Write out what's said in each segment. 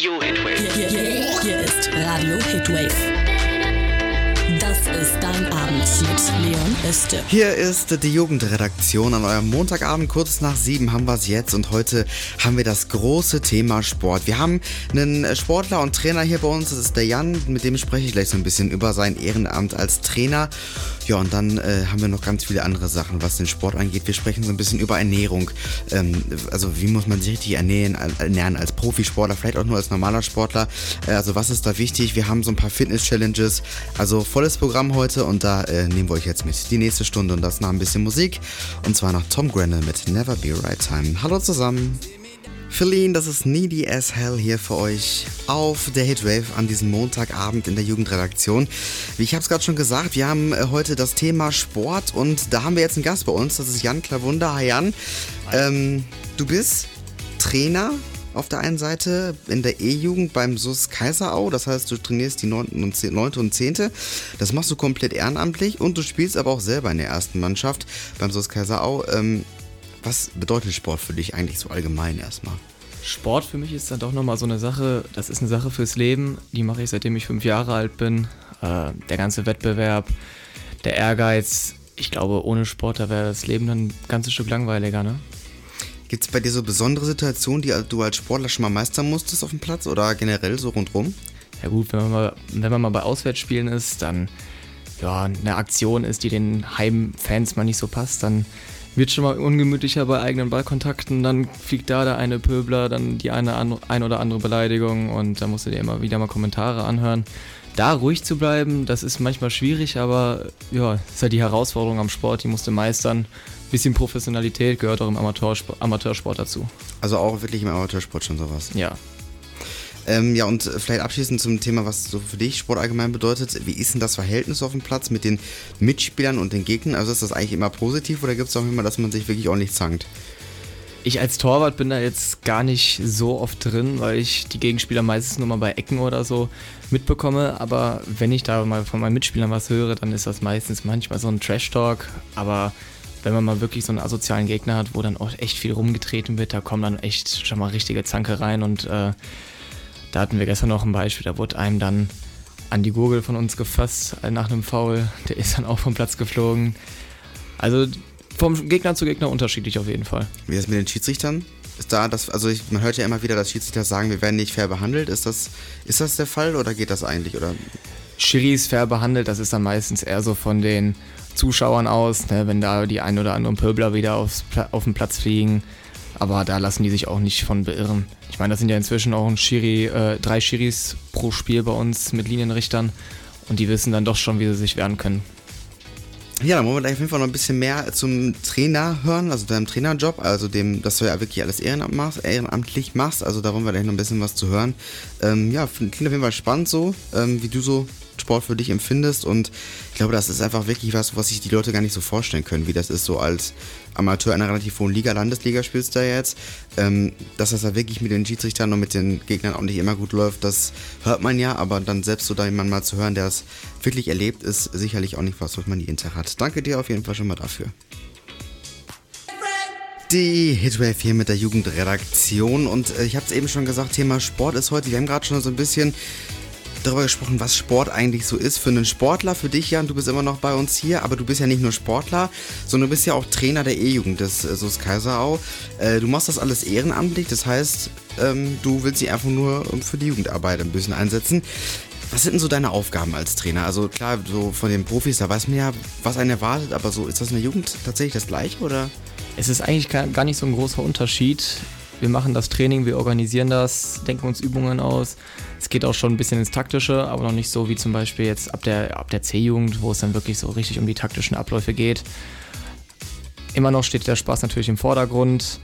Radio Hitwave. Hier, hier, hier ist Radio Hitwave. Das ist dein Abend mit Leon Öste. Hier ist die Jugendredaktion an eurem Montagabend, kurz nach sieben haben wir es jetzt und heute haben wir das große Thema Sport. Wir haben einen Sportler und Trainer hier bei uns, das ist der Jan, mit dem spreche ich gleich so ein bisschen über sein Ehrenamt als Trainer. Ja, und dann äh, haben wir noch ganz viele andere Sachen, was den Sport angeht. Wir sprechen so ein bisschen über Ernährung. Ähm, also wie muss man sich richtig ernähren, ernähren als Profisportler, vielleicht auch nur als normaler Sportler. Äh, also was ist da wichtig? Wir haben so ein paar Fitness-Challenges. Also volles Programm heute und da äh, nehmen wir euch jetzt mit. Die nächste Stunde und das nach ein bisschen Musik. Und zwar nach Tom Grennan mit Never Be Right Time. Hallo zusammen. Feline, das ist Needy as Hell hier für euch auf der Hitwave an diesem Montagabend in der Jugendredaktion. Wie ich habe es gerade schon gesagt, wir haben äh, heute das Thema Sport und da haben wir jetzt einen Gast bei uns, das ist Jan Klavunda. Hi Jan, ähm, du bist Trainer auf der einen Seite in der E-Jugend beim SUS Kaiserau, das heißt, du trainierst die 9. und 10. 9. und 10. Das machst du komplett ehrenamtlich und du spielst aber auch selber in der ersten Mannschaft beim SUS Kaiserau. Ähm, was bedeutet Sport für dich eigentlich so allgemein erstmal? Sport für mich ist dann doch nochmal so eine Sache, das ist eine Sache fürs Leben, die mache ich seitdem ich fünf Jahre alt bin. Äh, der ganze Wettbewerb, der Ehrgeiz, ich glaube, ohne Sport, da wäre das Leben dann ein ganzes Stück langweiliger, ne? Gibt es bei dir so besondere Situationen, die du als Sportler schon mal meistern musstest auf dem Platz oder generell so rundherum? Ja gut, wenn man mal, wenn man mal bei Auswärtsspielen ist, dann ja, eine Aktion ist, die den Heimfans mal nicht so passt, dann wird schon mal ungemütlicher bei eigenen Ballkontakten, dann fliegt da der eine Pöbler, dann die eine ein oder andere Beleidigung und da musst du dir immer wieder mal Kommentare anhören. Da ruhig zu bleiben, das ist manchmal schwierig, aber ja, ist halt die Herausforderung am Sport, die musst du meistern. Bisschen Professionalität gehört auch im Amateursport, Amateursport dazu. Also auch wirklich im Amateursport schon sowas? Ja, ähm, ja, und vielleicht abschließend zum Thema, was so für dich Sport allgemein bedeutet. Wie ist denn das Verhältnis auf dem Platz mit den Mitspielern und den Gegnern? Also ist das eigentlich immer positiv oder gibt es auch immer, dass man sich wirklich ordentlich zankt? Ich als Torwart bin da jetzt gar nicht so oft drin, weil ich die Gegenspieler meistens nur mal bei Ecken oder so mitbekomme. Aber wenn ich da mal von meinen Mitspielern was höre, dann ist das meistens manchmal so ein Trash-Talk. Aber wenn man mal wirklich so einen asozialen Gegner hat, wo dann auch echt viel rumgetreten wird, da kommen dann echt schon mal richtige Zanke rein und äh, da hatten wir gestern noch ein Beispiel, da wurde einem dann an die Gurgel von uns gefasst äh, nach einem Foul. Der ist dann auch vom Platz geflogen. Also vom Gegner zu Gegner unterschiedlich auf jeden Fall. Wie ist es mit den Schiedsrichtern? Ist da das, also ich, man hört ja immer wieder, dass Schiedsrichter sagen, wir werden nicht fair behandelt. Ist das, ist das der Fall oder geht das eigentlich? Oder? Schiris fair behandelt, das ist dann meistens eher so von den Zuschauern aus, ne, wenn da die ein oder anderen Pöbler wieder aufs, auf den Platz fliegen. Aber da lassen die sich auch nicht von beirren. Meine, das sind ja inzwischen auch ein Schiri, äh, drei Schiris pro Spiel bei uns mit Linienrichtern und die wissen dann doch schon, wie sie sich wehren können. Ja, dann wollen wir gleich auf jeden Fall noch ein bisschen mehr zum Trainer hören, also deinem Trainerjob, also dem, dass du ja wirklich alles Ehrenamt machst, ehrenamtlich machst, also da wollen wir gleich noch ein bisschen was zu hören. Ähm, ja, klingt auf jeden Fall spannend so, ähm, wie du so Sport für dich empfindest und ich glaube, das ist einfach wirklich was, was sich die Leute gar nicht so vorstellen können, wie das ist so als Amateur einer relativ hohen Liga, Landesliga spielst du da jetzt. Ähm, dass das da wirklich mit den Schiedsrichtern und mit den Gegnern auch nicht immer gut läuft, das hört man ja, aber dann selbst so da jemanden mal zu hören, der es wirklich erlebt, ist sicherlich auch nicht was, was man jeden Tag hat. Danke dir auf jeden Fall schon mal dafür. Die Hitwave hier mit der Jugendredaktion und äh, ich habe es eben schon gesagt, Thema Sport ist heute, wir haben gerade schon so ein bisschen darüber gesprochen, was Sport eigentlich so ist für einen Sportler. Für dich, Jan, du bist immer noch bei uns hier, aber du bist ja nicht nur Sportler, sondern du bist ja auch Trainer der E-Jugend des äh, SUS Kaiserau. Äh, du machst das alles ehrenamtlich, das heißt, ähm, du willst sie einfach nur für die Jugendarbeit ein bisschen einsetzen. Was sind denn so deine Aufgaben als Trainer? Also klar, so von den Profis, da weiß man ja, was einen erwartet, aber so ist das in der Jugend tatsächlich das gleiche oder? Es ist eigentlich gar nicht so ein großer Unterschied. Wir machen das Training, wir organisieren das, denken uns Übungen aus. Es geht auch schon ein bisschen ins Taktische, aber noch nicht so wie zum Beispiel jetzt ab der, ab der C-Jugend, wo es dann wirklich so richtig um die taktischen Abläufe geht. Immer noch steht der Spaß natürlich im Vordergrund.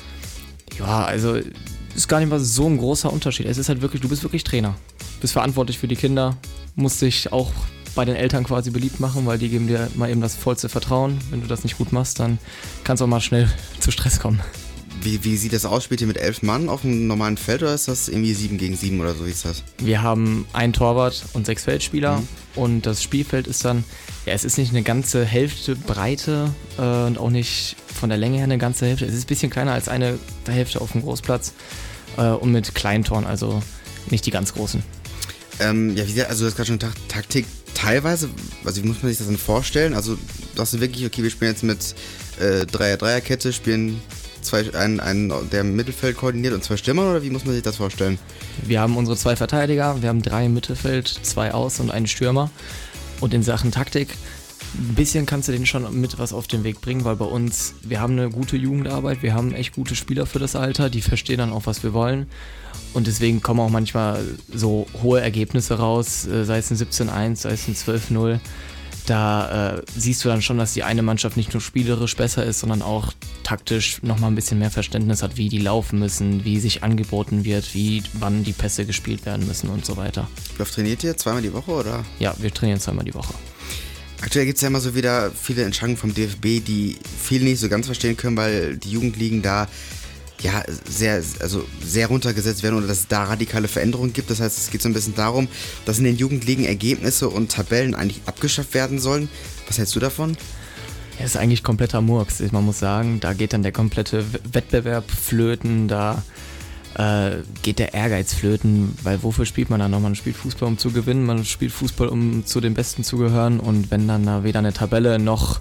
Ja, also ist gar nicht mal so ein großer Unterschied. Es ist halt wirklich, du bist wirklich Trainer. Bist verantwortlich für die Kinder, musst dich auch bei den Eltern quasi beliebt machen, weil die geben dir mal eben das vollste Vertrauen. Wenn du das nicht gut machst, dann kann es auch mal schnell zu Stress kommen. Wie, wie sieht das aus? Spielt ihr mit elf Mann auf einem normalen Feld oder ist das irgendwie sieben gegen sieben oder so? Wie ist das? Wir haben einen Torwart und sechs Feldspieler mhm. und das Spielfeld ist dann, ja, es ist nicht eine ganze Hälfte Breite äh, und auch nicht von der Länge her eine ganze Hälfte. Es ist ein bisschen kleiner als eine Hälfte auf dem Großplatz äh, und mit kleinen Toren, also nicht die ganz großen. Ähm, ja, wie also du hast gerade schon Ta Taktik teilweise, also wie muss man sich das denn vorstellen? Also, dass du wirklich, okay, wir spielen jetzt mit äh, Dreier-Dreier-Kette, spielen zwei, einen, einen, der im Mittelfeld koordiniert und zwei Stürmer oder wie muss man sich das vorstellen? Wir haben unsere zwei Verteidiger, wir haben drei im Mittelfeld, zwei Aus- und einen Stürmer. Und in Sachen Taktik, ein bisschen kannst du denen schon mit was auf den Weg bringen, weil bei uns, wir haben eine gute Jugendarbeit, wir haben echt gute Spieler für das Alter, die verstehen dann auch, was wir wollen. Und deswegen kommen auch manchmal so hohe Ergebnisse raus, äh, sei es ein 17-1, sei es ein 12-0 da äh, siehst du dann schon, dass die eine Mannschaft nicht nur spielerisch besser ist, sondern auch taktisch nochmal ein bisschen mehr Verständnis hat, wie die laufen müssen, wie sich angeboten wird, wie wann die Pässe gespielt werden müssen und so weiter. Wie oft trainiert ihr? Zweimal die Woche oder? Ja, wir trainieren zweimal die Woche. Aktuell gibt es ja immer so wieder viele Entscheidungen vom DFB, die viele nicht so ganz verstehen können, weil die Jugendligen da ja, sehr, also sehr runtergesetzt werden oder dass es da radikale Veränderungen gibt. Das heißt, es geht so ein bisschen darum, dass in den Jugendligen Ergebnisse und Tabellen eigentlich abgeschafft werden sollen. Was hältst du davon? Ja, ist eigentlich kompletter Murks. Man muss sagen, da geht dann der komplette Wettbewerb flöten, da äh, geht der Ehrgeiz flöten, weil wofür spielt man dann noch? Man spielt Fußball, um zu gewinnen, man spielt Fußball, um zu den Besten zu gehören und wenn dann da weder eine Tabelle noch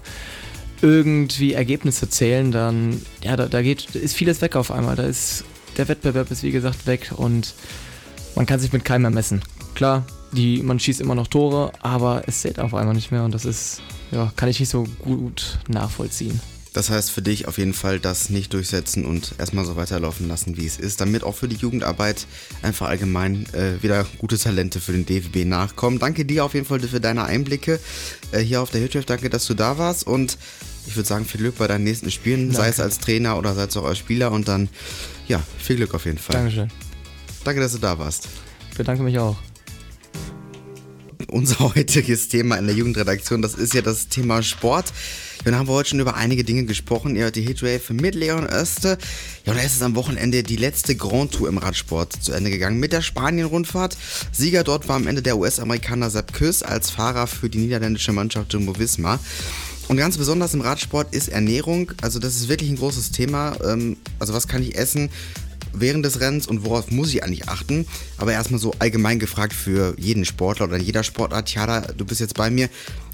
irgendwie Ergebnisse zählen, dann ja, da, da geht, ist vieles weg auf einmal. Da ist der Wettbewerb ist wie gesagt weg und man kann sich mit keinem mehr messen. Klar, die, man schießt immer noch Tore, aber es zählt auf einmal nicht mehr und das ist, ja, kann ich nicht so gut nachvollziehen. Das heißt für dich auf jeden Fall das nicht durchsetzen und erstmal so weiterlaufen lassen, wie es ist, damit auch für die Jugendarbeit einfach allgemein äh, wieder gute Talente für den DFB nachkommen. Danke dir auf jeden Fall für deine Einblicke äh, hier auf der Hitchhift. Danke, dass du da warst und ich würde sagen, viel Glück bei deinen nächsten Spielen, Danke. sei es als Trainer oder sei es auch als Spieler und dann, ja, viel Glück auf jeden Fall. Dankeschön. Danke, dass du da warst. Ich bedanke mich auch unser heutiges Thema in der Jugendredaktion, das ist ja das Thema Sport. Ja, haben wir heute schon über einige Dinge gesprochen. Ihr hört die Hitwave mit Leon Öste. Ja, und da ist es am Wochenende die letzte Grand Tour im Radsport zu Ende gegangen mit der Spanien-Rundfahrt. Sieger dort war am Ende der US-Amerikaner Sepp Küss als Fahrer für die niederländische Mannschaft Jumbo Visma. Und ganz besonders im Radsport ist Ernährung. Also das ist wirklich ein großes Thema. Ähm, also was kann ich essen? Während des Rennens und worauf muss ich eigentlich achten? Aber erstmal so allgemein gefragt für jeden Sportler oder jeder Sportart. Jara, du bist jetzt bei mir.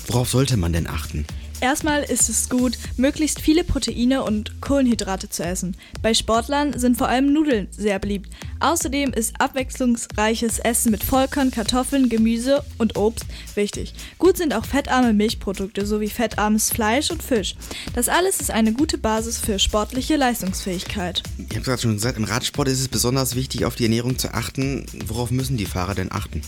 Worauf sollte man denn achten? Erstmal ist es gut, möglichst viele Proteine und Kohlenhydrate zu essen. Bei Sportlern sind vor allem Nudeln sehr beliebt. Außerdem ist abwechslungsreiches Essen mit Vollkorn, Kartoffeln, Gemüse und Obst wichtig. Gut sind auch fettarme Milchprodukte sowie fettarmes Fleisch und Fisch. Das alles ist eine gute Basis für sportliche Leistungsfähigkeit. Ich habe gerade schon gesagt, im Radsport ist es besonders wichtig, auf die Ernährung zu achten. Worauf müssen die Fahrer denn achten?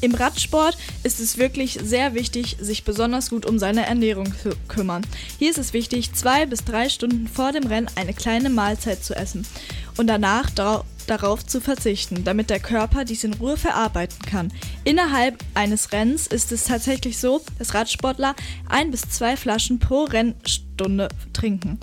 Im Radsport ist es wirklich sehr wichtig, sich besonders gut um seine Ernährung zu kümmern. Hier ist es wichtig, zwei bis drei Stunden vor dem Rennen eine kleine Mahlzeit zu essen und danach darauf zu verzichten, damit der Körper dies in Ruhe verarbeiten kann. Innerhalb eines Rennens ist es tatsächlich so, dass Radsportler ein bis zwei Flaschen pro Rennstunde trinken.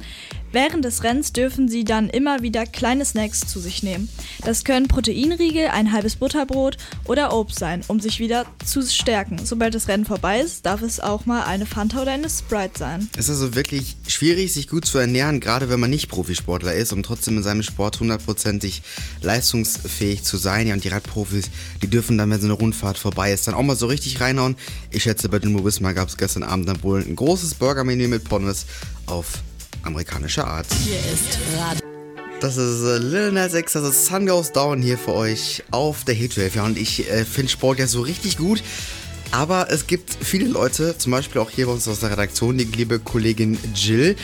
Während des Rennens dürfen sie dann immer wieder kleine Snacks zu sich nehmen. Das können Proteinriegel, ein halbes Butterbrot oder Obst sein, um sich wieder zu stärken. Sobald das Rennen vorbei ist, darf es auch mal eine Fanta oder eine Sprite sein. Es ist also wirklich schwierig, sich gut zu ernähren, gerade wenn man nicht Profisportler ist, um trotzdem in seinem Sport hundertprozentig leistungsfähig zu sein. Ja, und die Radprofis, die dürfen dann, wenn so eine Rundfahrt vorbei ist, dann auch mal so richtig reinhauen. Ich schätze, bei den Movisma gab es gestern Abend dann wohl ein großes Burgermenü mit Pommes auf amerikanische Art. Hier ist Rad. Das ist äh, Lil Nas X, das ist Sun Goes Down hier für euch auf der Hitwave. Ja, und ich äh, finde Sport ja so richtig gut. Aber es gibt viele Leute, zum Beispiel auch hier bei uns aus der Redaktion, die liebe Kollegin Jill,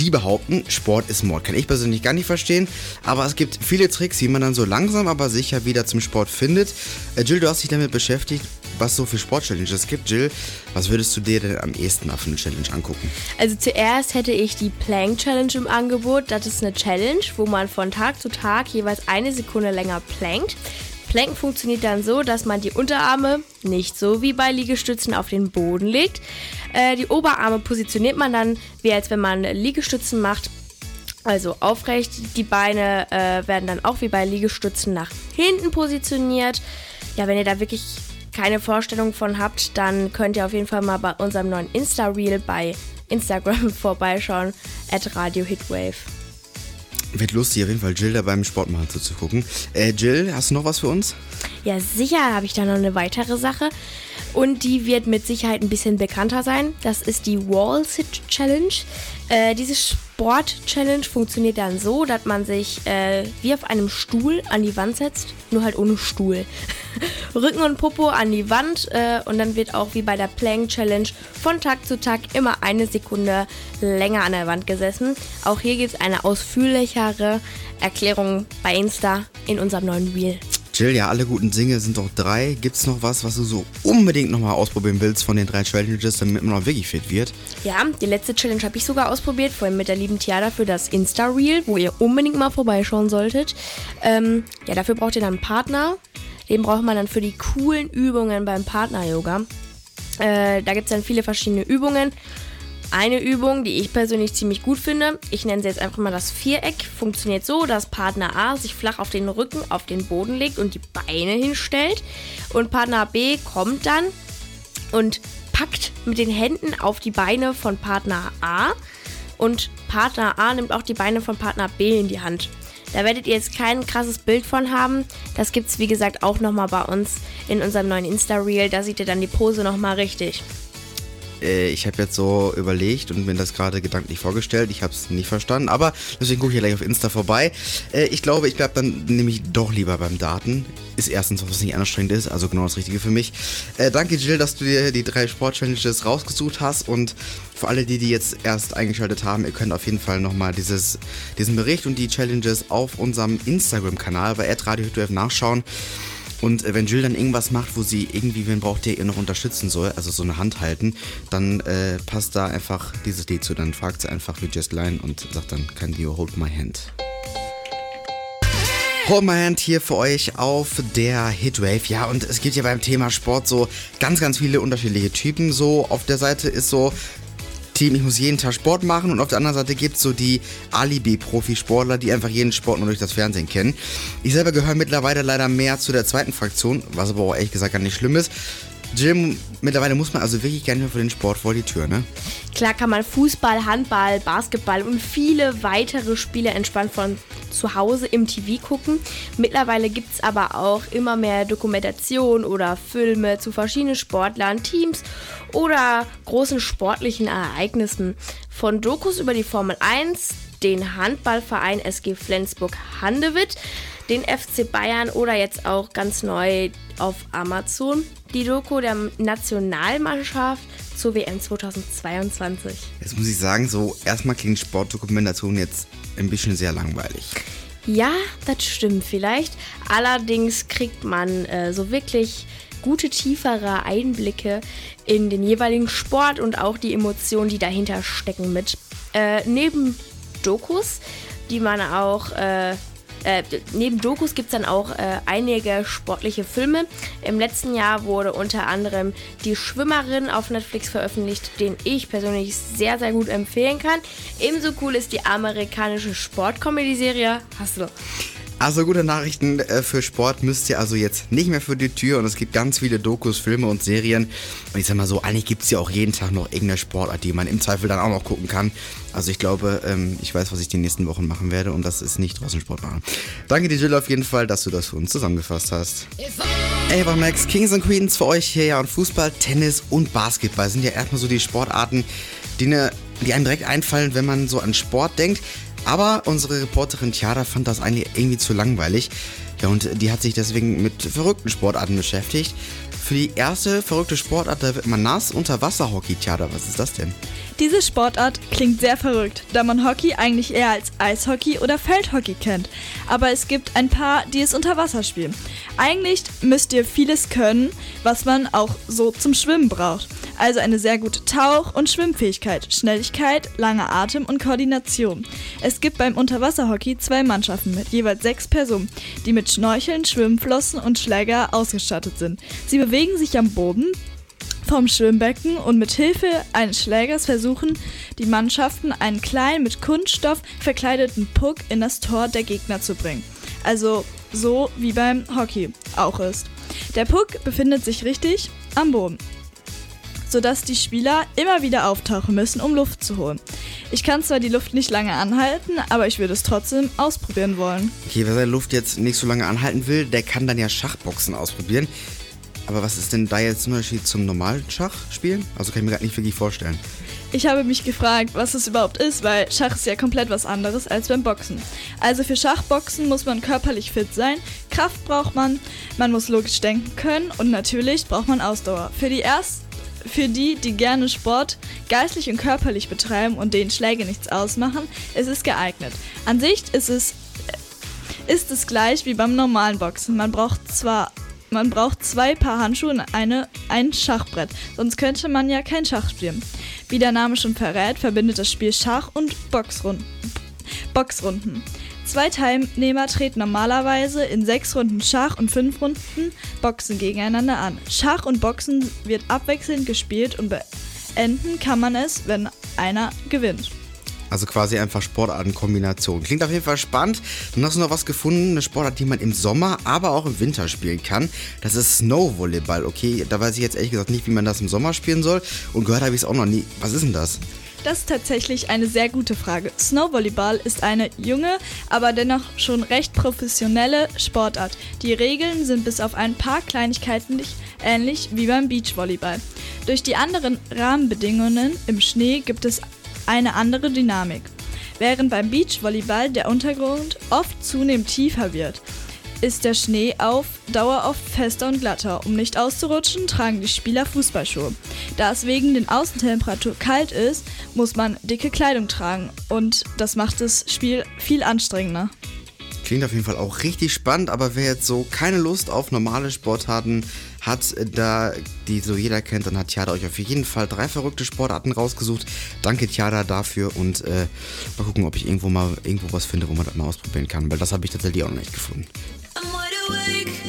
die behaupten, Sport ist Mord. Kann ich persönlich gar nicht verstehen. Aber es gibt viele Tricks, wie man dann so langsam aber sicher wieder zum Sport findet. Äh, Jill, du hast dich damit beschäftigt, was so für Sport-Challenges gibt. Jill, was würdest du dir denn am ehesten auf eine Challenge angucken? Also zuerst hätte ich die Plank Challenge im Angebot. Das ist eine Challenge, wo man von Tag zu Tag jeweils eine Sekunde länger plankt. Planken funktioniert dann so, dass man die Unterarme nicht so wie bei Liegestützen auf den Boden legt. Äh, die Oberarme positioniert man dann, wie als wenn man Liegestützen macht, also aufrecht. Die Beine äh, werden dann auch wie bei Liegestützen nach hinten positioniert. Ja, wenn ihr da wirklich keine Vorstellung von habt, dann könnt ihr auf jeden Fall mal bei unserem neuen Insta-Reel bei Instagram vorbeischauen, at Radio Hitwave. Wird lustig, auf jeden Fall Jill da beim Sport machen zuzugucken. Äh, Jill, hast du noch was für uns? Ja, sicher habe ich da noch eine weitere Sache. Und die wird mit Sicherheit ein bisschen bekannter sein. Das ist die Wall Sit Challenge. Äh, diese Sport-Challenge funktioniert dann so, dass man sich äh, wie auf einem Stuhl an die Wand setzt, nur halt ohne Stuhl. Rücken und Popo an die Wand äh, und dann wird auch wie bei der Plank Challenge von Tag zu Tag immer eine Sekunde länger an der Wand gesessen. Auch hier gibt es eine ausführlichere Erklärung bei Insta in unserem neuen Reel. Jill, ja, alle guten Dinge sind doch drei. Gibt es noch was, was du so unbedingt nochmal ausprobieren willst von den drei Challenges, damit man noch wirklich fit wird? Ja, die letzte Challenge habe ich sogar ausprobiert, vorhin mit der lieben Tiara für das Insta-Reel, wo ihr unbedingt mal vorbeischauen solltet. Ähm, ja, dafür braucht ihr dann einen Partner. Den braucht man dann für die coolen Übungen beim Partner-Yoga. Äh, da gibt es dann viele verschiedene Übungen. Eine Übung, die ich persönlich ziemlich gut finde, ich nenne sie jetzt einfach mal das Viereck, funktioniert so, dass Partner A sich flach auf den Rücken auf den Boden legt und die Beine hinstellt und Partner B kommt dann und packt mit den Händen auf die Beine von Partner A und Partner A nimmt auch die Beine von Partner B in die Hand. Da werdet ihr jetzt kein krasses Bild von haben. Das gibt es wie gesagt auch nochmal bei uns in unserem neuen Insta-Reel. Da seht ihr dann die Pose nochmal richtig. Äh, ich habe jetzt so überlegt und mir das gerade gedanklich vorgestellt. Ich habe es nicht verstanden, aber deswegen gucke ich gleich auf Insta vorbei. Äh, ich glaube, ich bleibe dann nämlich doch lieber beim Daten. Ist erstens, was nicht anstrengend ist, also genau das Richtige für mich. Äh, danke, Jill, dass du dir die drei Sport-Challenges rausgesucht hast und für alle, die, die jetzt erst eingeschaltet haben, ihr könnt auf jeden Fall nochmal diesen Bericht und die Challenges auf unserem Instagram-Kanal bei Radio nachschauen. Und äh, wenn Jill dann irgendwas macht, wo sie irgendwie wen braucht, der ihr noch unterstützen soll, also so eine Hand halten, dann äh, passt da einfach dieses Lied zu. Dann fragt sie einfach wie Just Line und sagt dann, can you hold my hand? Hold My Hand hier für euch auf der Hitwave. Ja, und es gibt ja beim Thema Sport so ganz, ganz viele unterschiedliche Typen. So auf der Seite ist so Team, ich muss jeden Tag Sport machen und auf der anderen Seite gibt es so die Alibi-Profisportler, die einfach jeden Sport nur durch das Fernsehen kennen. Ich selber gehöre mittlerweile leider mehr zu der zweiten Fraktion, was aber auch ehrlich gesagt gar nicht schlimm ist. Jim, mittlerweile muss man also wirklich gerne für den Sport vor die Tür, ne? Klar kann man Fußball, Handball, Basketball und viele weitere Spiele entspannt von zu Hause im TV gucken. Mittlerweile gibt es aber auch immer mehr Dokumentation oder Filme zu verschiedenen Sportlern, Teams oder großen sportlichen Ereignissen. Von Dokus über die Formel 1, den Handballverein SG Flensburg-Handewitt, den FC Bayern oder jetzt auch ganz neu auf Amazon die Doku der Nationalmannschaft zur WM 2022. Jetzt muss ich sagen, so erstmal klingt Sportdokumentation jetzt ein bisschen sehr langweilig. Ja, das stimmt vielleicht. Allerdings kriegt man äh, so wirklich gute, tiefere Einblicke in den jeweiligen Sport und auch die Emotionen, die dahinter stecken mit. Äh, neben Dokus, die man auch äh, äh, neben Dokus gibt es dann auch äh, einige sportliche Filme. Im letzten Jahr wurde unter anderem Die Schwimmerin auf Netflix veröffentlicht, den ich persönlich sehr, sehr gut empfehlen kann. Ebenso cool ist die amerikanische Sportcomedy-Serie Hustle. Also gute Nachrichten äh, für Sport müsst ihr also jetzt nicht mehr für die Tür und es gibt ganz viele Dokus, Filme und Serien. Und ich sag mal so, eigentlich gibt es ja auch jeden Tag noch irgendeine Sportart, die man im Zweifel dann auch noch gucken kann. Also ich glaube, ähm, ich weiß, was ich die nächsten Wochen machen werde und das ist nicht draußen Sport machen. Danke dir, Jill, auf jeden Fall, dass du das für uns zusammengefasst hast. Ava Max, Kings and Queens für euch hier ja und Fußball, Tennis und Basketball sind ja erstmal so die Sportarten, die, ne, die einem direkt einfallen, wenn man so an Sport denkt. Aber unsere Reporterin Chiara fand das eigentlich irgendwie zu langweilig. Ja, und die hat sich deswegen mit verrückten Sportarten beschäftigt. Für die erste verrückte Sportart, da wird man nass unter Wasserhockey. Chiara, was ist das denn? Diese Sportart klingt sehr verrückt, da man Hockey eigentlich eher als Eishockey oder Feldhockey kennt. Aber es gibt ein paar, die es unter Wasser spielen. Eigentlich müsst ihr vieles können, was man auch so zum Schwimmen braucht. Also eine sehr gute Tauch- und Schwimmfähigkeit, Schnelligkeit, langer Atem und Koordination. Es gibt beim Unterwasserhockey zwei Mannschaften mit jeweils sechs Personen, die mit Schnorcheln, Schwimmflossen und Schläger ausgestattet sind. Sie bewegen sich am Boden, vom Schwimmbecken und mit Hilfe eines Schlägers versuchen die Mannschaften einen kleinen mit Kunststoff verkleideten Puck in das Tor der Gegner zu bringen. Also so wie beim Hockey auch ist. Der Puck befindet sich richtig am Boden, sodass die Spieler immer wieder auftauchen müssen, um Luft zu holen. Ich kann zwar die Luft nicht lange anhalten, aber ich würde es trotzdem ausprobieren wollen. Okay, wer seine Luft jetzt nicht so lange anhalten will, der kann dann ja Schachboxen ausprobieren. Aber was ist denn da jetzt ein Unterschied zum normalen Schachspielen? Also kann ich mir gerade nicht wirklich vorstellen. Ich habe mich gefragt, was es überhaupt ist, weil Schach ist ja komplett was anderes als beim Boxen. Also für Schachboxen muss man körperlich fit sein, Kraft braucht man, man muss logisch denken können und natürlich braucht man Ausdauer. Für die erst für die, die gerne Sport geistlich und körperlich betreiben und denen Schläge nichts ausmachen, ist es geeignet. An sich ist es ist es gleich wie beim normalen Boxen. Man braucht zwar man braucht zwei Paar Handschuhe und eine, ein Schachbrett, sonst könnte man ja kein Schach spielen. Wie der Name schon verrät, verbindet das Spiel Schach und Boxrunden. Boxrunden. Zwei Teilnehmer treten normalerweise in sechs Runden Schach und fünf Runden Boxen gegeneinander an. Schach und Boxen wird abwechselnd gespielt und beenden kann man es, wenn einer gewinnt. Also quasi einfach Sportartenkombination. Klingt auf jeden Fall spannend. Dann hast du noch was gefunden, eine Sportart, die man im Sommer, aber auch im Winter spielen kann. Das ist Snowvolleyball. Okay, da weiß ich jetzt ehrlich gesagt nicht, wie man das im Sommer spielen soll. Und gehört habe ich es auch noch nie. Was ist denn das? Das ist tatsächlich eine sehr gute Frage. Snowvolleyball ist eine junge, aber dennoch schon recht professionelle Sportart. Die Regeln sind bis auf ein paar Kleinigkeiten ähnlich wie beim Beachvolleyball. Durch die anderen Rahmenbedingungen im Schnee gibt es eine andere Dynamik. Während beim Beachvolleyball der Untergrund oft zunehmend tiefer wird, ist der Schnee auf Dauer oft fester und glatter. Um nicht auszurutschen, tragen die Spieler Fußballschuhe. Da es wegen den Außentemperatur kalt ist, muss man dicke Kleidung tragen und das macht das Spiel viel anstrengender. Klingt auf jeden Fall auch richtig spannend, aber wer jetzt so keine Lust auf normale Sportarten hat, da die so jeder kennt, dann hat Tiada euch auf jeden Fall drei verrückte Sportarten rausgesucht. Danke Tiada dafür und äh, mal gucken, ob ich irgendwo mal irgendwo was finde, wo man das mal ausprobieren kann, weil das habe ich tatsächlich auch noch nicht gefunden. I'm wide awake.